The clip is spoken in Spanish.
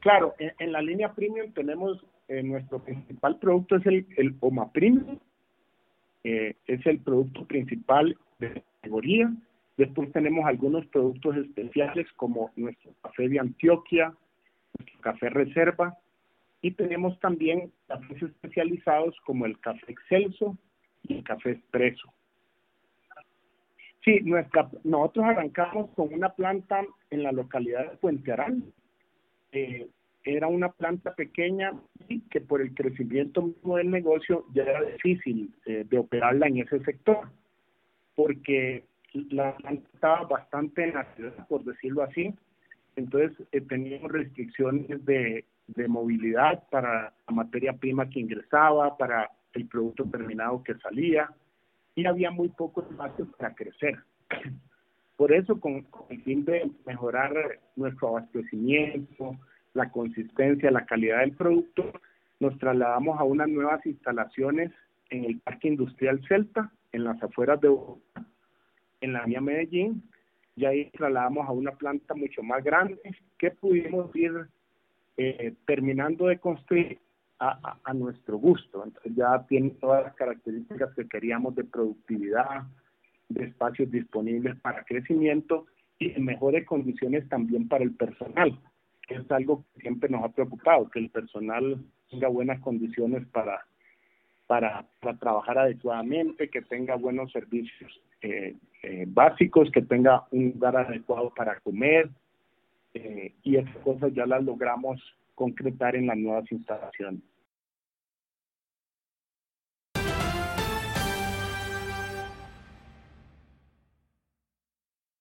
Claro, en, la línea premium tenemos eh, nuestro principal producto es el, el OMA Premium, eh, es el producto principal de la categoría. Después tenemos algunos productos especiales como nuestro café de Antioquia, nuestro café Reserva y tenemos también cafés especializados como el café Excelso y el café Expreso. Sí, nuestra, nosotros arrancamos con una planta en la localidad de Puente Arán. Eh, era una planta pequeña y que por el crecimiento mismo del negocio ya era difícil eh, de operarla en ese sector, porque la planta estaba bastante en la ciudad, por decirlo así, entonces eh, teníamos restricciones de, de movilidad para la materia prima que ingresaba, para el producto terminado que salía, y había muy poco espacio para crecer. Por eso, con, el fin de mejorar nuestro abastecimiento, la consistencia, la calidad del producto, nos trasladamos a unas nuevas instalaciones en el Parque Industrial Celta, en las afueras de Bogotá, en la vía Medellín, y ahí trasladamos a una planta mucho más grande que pudimos ir eh, terminando de construir a, a, nuestro gusto. Entonces ya tiene todas las características que queríamos de productividad, de espacios disponibles para crecimiento y en mejores condiciones también para el personal es algo que siempre nos ha preocupado, que el personal tenga buenas condiciones para, para, para trabajar adecuadamente, que tenga buenos servicios eh, eh, básicos, que tenga un lugar adecuado para comer, eh, y esas cosas ya las logramos concretar en las nuevas instalaciones.